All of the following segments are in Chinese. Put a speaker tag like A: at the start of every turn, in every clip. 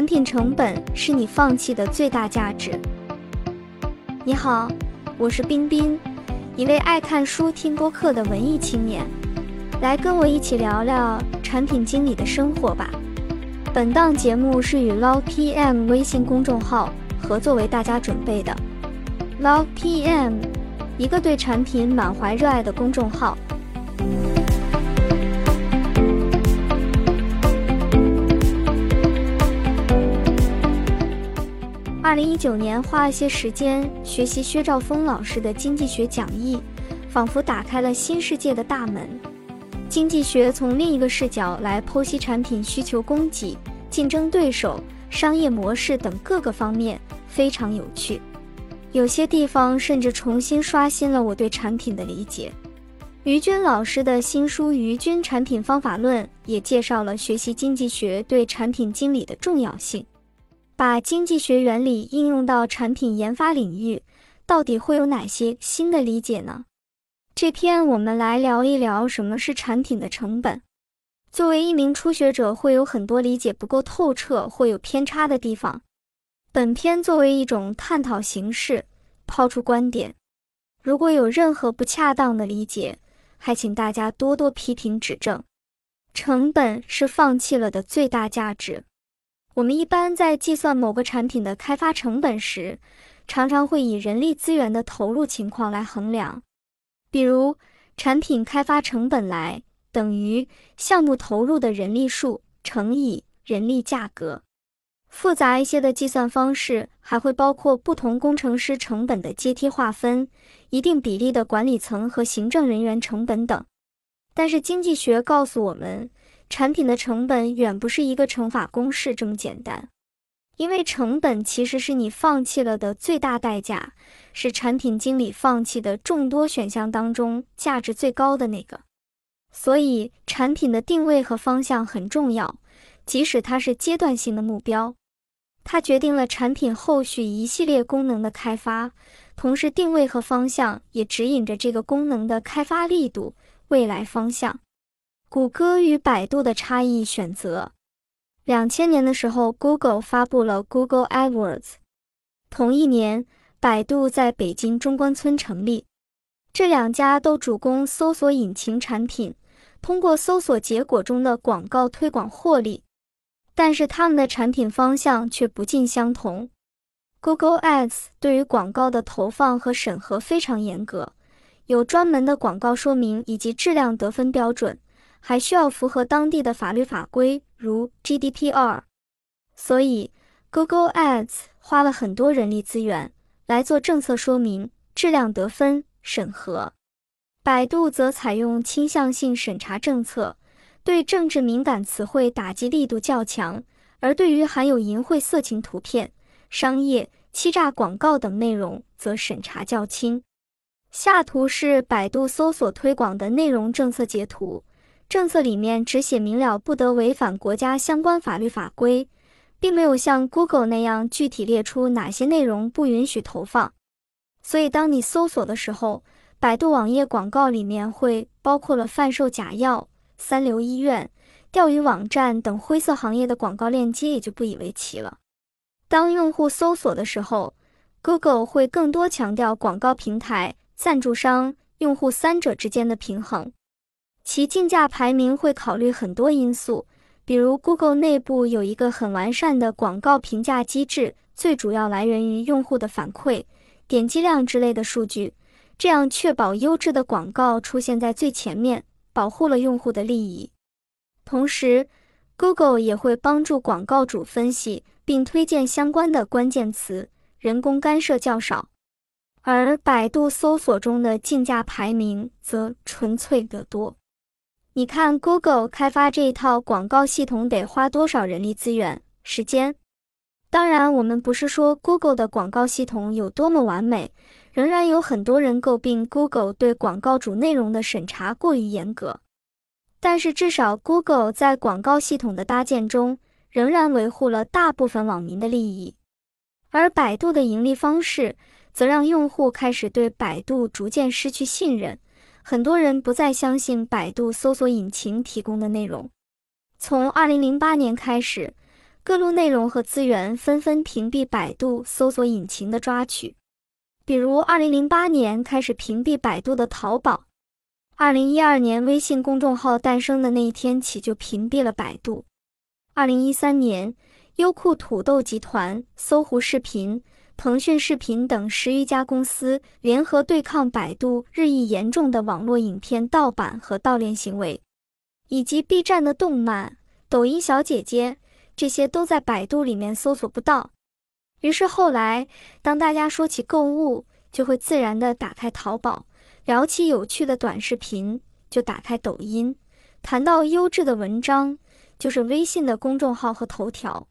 A: 产品成本是你放弃的最大价值。你好，我是冰冰，一位爱看书、听播客的文艺青年，来跟我一起聊聊产品经理的生活吧。本档节目是与 Log PM 微信公众号合作为大家准备的。Log PM，一个对产品满怀热爱的公众号。二零一九年，花了些时间学习薛兆丰老师的经济学讲义，仿佛打开了新世界的大门。经济学从另一个视角来剖析产品需求、供给、竞争对手、商业模式等各个方面，非常有趣。有些地方甚至重新刷新了我对产品的理解。于军老师的新书《于军产品方法论》也介绍了学习经济学对产品经理的重要性。把经济学原理应用到产品研发领域，到底会有哪些新的理解呢？这篇我们来聊一聊什么是产品的成本。作为一名初学者，会有很多理解不够透彻或有偏差的地方。本篇作为一种探讨形式，抛出观点。如果有任何不恰当的理解，还请大家多多批评指正。成本是放弃了的最大价值。我们一般在计算某个产品的开发成本时，常常会以人力资源的投入情况来衡量，比如产品开发成本来等于项目投入的人力数乘以人力价格。复杂一些的计算方式还会包括不同工程师成本的阶梯划分、一定比例的管理层和行政人员成本等。但是经济学告诉我们。产品的成本远不是一个乘法公式这么简单，因为成本其实是你放弃了的最大代价，是产品经理放弃的众多选项当中价值最高的那个。所以，产品的定位和方向很重要，即使它是阶段性的目标，它决定了产品后续一系列功能的开发，同时定位和方向也指引着这个功能的开发力度、未来方向。谷歌与百度的差异选择。两千年的时候，Google 发布了 Google AdWords。同一年，百度在北京中关村成立。这两家都主攻搜索引擎产品，通过搜索结果中的广告推广获利。但是他们的产品方向却不尽相同。Google Ads 对于广告的投放和审核非常严格，有专门的广告说明以及质量得分标准。还需要符合当地的法律法规，如 GDPR，所以 Google Ads 花了很多人力资源来做政策说明、质量得分、审核。百度则采用倾向性审查政策，对政治敏感词汇打击力度较强，而对于含有淫秽、色情图片、商业欺诈广告等内容则审查较轻。下图是百度搜索推广的内容政策截图。政策里面只写明了不得违反国家相关法律法规，并没有像 Google 那样具体列出哪些内容不允许投放。所以，当你搜索的时候，百度网页广告里面会包括了贩售假药、三流医院、钓鱼网站等灰色行业的广告链接，也就不以为奇了。当用户搜索的时候，Google 会更多强调广告平台、赞助商、用户三者之间的平衡。其竞价排名会考虑很多因素，比如 Google 内部有一个很完善的广告评价机制，最主要来源于用户的反馈、点击量之类的数据，这样确保优质的广告出现在最前面，保护了用户的利益。同时，Google 也会帮助广告主分析并推荐相关的关键词，人工干涉较少。而百度搜索中的竞价排名则纯粹得多。你看，Google 开发这一套广告系统得花多少人力资源、时间？当然，我们不是说 Google 的广告系统有多么完美，仍然有很多人诟病 Google 对广告主内容的审查过于严格。但是，至少 Google 在广告系统的搭建中，仍然维护了大部分网民的利益。而百度的盈利方式，则让用户开始对百度逐渐失去信任。很多人不再相信百度搜索引擎提供的内容。从2008年开始，各路内容和资源纷纷屏蔽百度搜索引擎的抓取，比如2008年开始屏蔽百度的淘宝，2012年微信公众号诞生的那一天起就屏蔽了百度，2013年优酷、土豆集团、搜狐视频。腾讯视频等十余家公司联合对抗百度日益严重的网络影片盗版和盗链行为，以及 B 站的动漫、抖音小姐姐，这些都在百度里面搜索不到。于是后来，当大家说起购物，就会自然的打开淘宝；聊起有趣的短视频，就打开抖音；谈到优质的文章，就是微信的公众号和头条。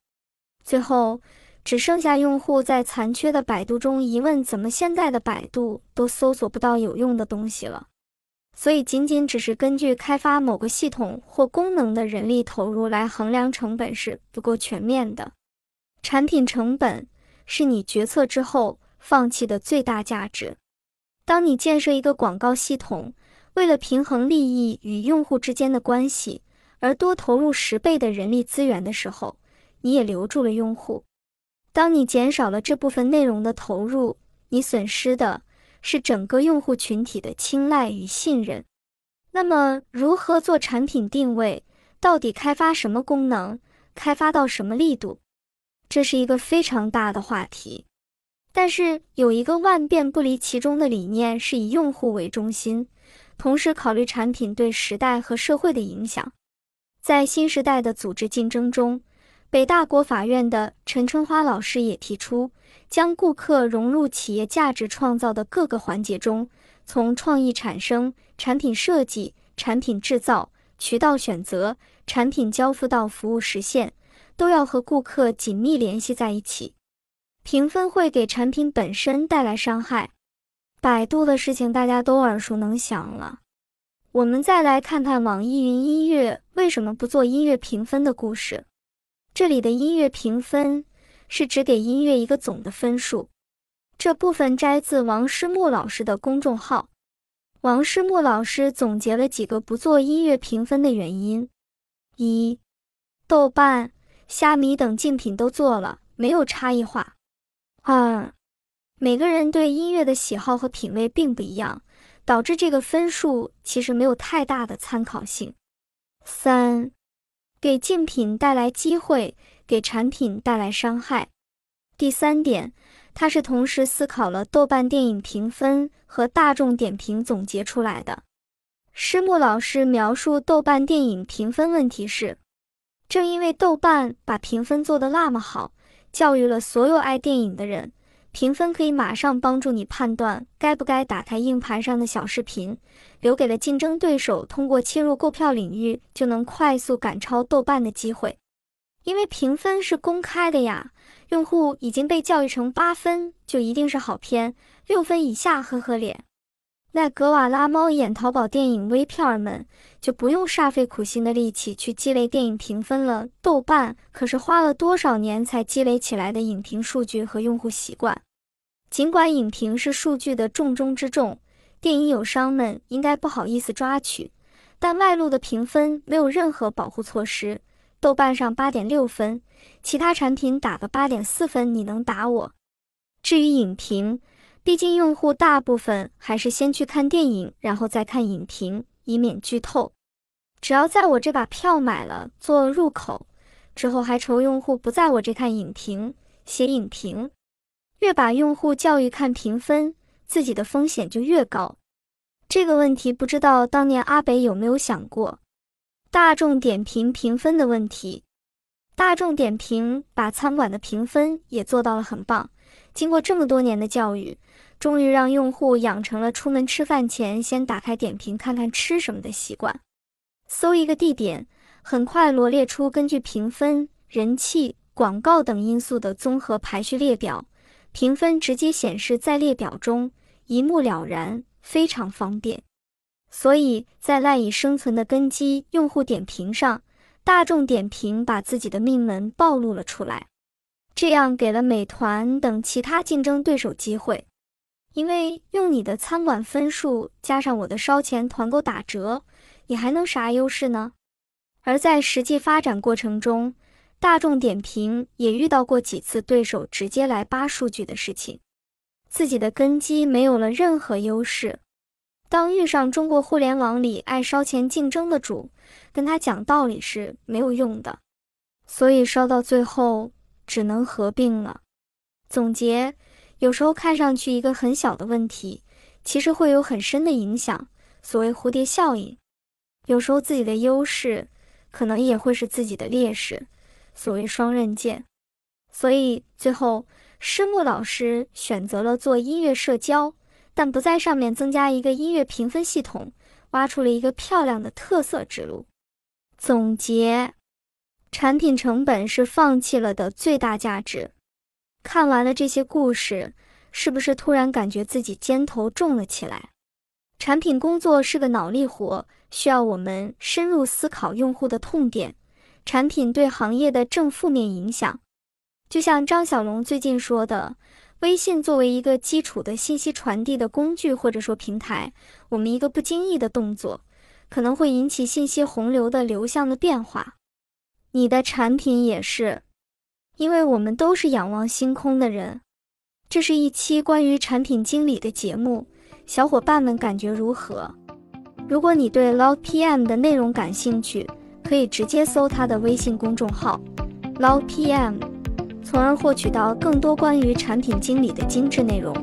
A: 最后。只剩下用户在残缺的百度中疑问：怎么现在的百度都搜索不到有用的东西了？所以，仅仅只是根据开发某个系统或功能的人力投入来衡量成本是不够全面的。产品成本是你决策之后放弃的最大价值。当你建设一个广告系统，为了平衡利益与用户之间的关系，而多投入十倍的人力资源的时候，你也留住了用户。当你减少了这部分内容的投入，你损失的是整个用户群体的青睐与信任。那么，如何做产品定位？到底开发什么功能？开发到什么力度？这是一个非常大的话题。但是，有一个万变不离其中的理念，是以用户为中心，同时考虑产品对时代和社会的影响。在新时代的组织竞争中。北大国法院的陈春花老师也提出，将顾客融入企业价值创造的各个环节中，从创意产生、产品设计、产品制造、渠道选择、产品交付到服务实现，都要和顾客紧密联系在一起。评分会给产品本身带来伤害。百度的事情大家都耳熟能详了，我们再来看看网易云音乐为什么不做音乐评分的故事。这里的音乐评分是只给音乐一个总的分数。这部分摘自王诗木老师的公众号。王诗木老师总结了几个不做音乐评分的原因：一、豆瓣、虾米等竞品都做了，没有差异化；二、每个人对音乐的喜好和品味并不一样，导致这个分数其实没有太大的参考性；三。给竞品带来机会，给产品带来伤害。第三点，它是同时思考了豆瓣电影评分和大众点评总结出来的。师木老师描述豆瓣电影评分问题是：正因为豆瓣把评分做得那么好，教育了所有爱电影的人。评分可以马上帮助你判断该不该打开硬盘上的小视频，留给了竞争对手通过切入购票领域就能快速赶超豆瓣的机会。因为评分是公开的呀，用户已经被教育成八分就一定是好片，六分以下呵呵脸。那格瓦拉猫眼淘宝电影微票儿们就不用煞费苦心的力气去积累电影评分了。豆瓣可是花了多少年才积累起来的影评数据和用户习惯。尽管影评是数据的重中之重，电影友商们应该不好意思抓取，但外露的评分没有任何保护措施。豆瓣上八点六分，其他产品打个八点四分，你能打我？至于影评。毕竟用户大部分还是先去看电影，然后再看影评，以免剧透。只要在我这把票买了做入口之后，还愁用户不在我这看影评、写影评。越把用户教育看评分，自己的风险就越高。这个问题不知道当年阿北有没有想过？大众点评评分的问题，大众点评把餐馆的评分也做到了很棒。经过这么多年的教育，终于让用户养成了出门吃饭前先打开点评看看吃什么的习惯。搜一个地点，很快罗列出根据评分、人气、广告等因素的综合排序列表，评分直接显示在列表中，一目了然，非常方便。所以在赖以生存的根基用户点评上，大众点评把自己的命门暴露了出来。这样给了美团等其他竞争对手机会，因为用你的餐馆分数加上我的烧钱团购打折，你还能啥优势呢？而在实际发展过程中，大众点评也遇到过几次对手直接来扒数据的事情，自己的根基没有了任何优势。当遇上中国互联网里爱烧钱竞争的主，跟他讲道理是没有用的，所以烧到最后只能合并了。总结：有时候看上去一个很小的问题，其实会有很深的影响。所谓蝴蝶效应，有时候自己的优势可能也会是自己的劣势。所谓双刃剑，所以最后师木老师选择了做音乐社交，但不在上面增加一个音乐评分系统，挖出了一个漂亮的特色之路。总结：产品成本是放弃了的最大价值。看完了这些故事，是不是突然感觉自己肩头重了起来？产品工作是个脑力活，需要我们深入思考用户的痛点。产品对行业的正负面影响，就像张小龙最近说的，微信作为一个基础的信息传递的工具或者说平台，我们一个不经意的动作，可能会引起信息洪流的流向的变化。你的产品也是，因为我们都是仰望星空的人。这是一期关于产品经理的节目，小伙伴们感觉如何？如果你对 Log PM 的内容感兴趣。可以直接搜他的微信公众号 log PM，从而获取到更多关于产品经理的精致内容。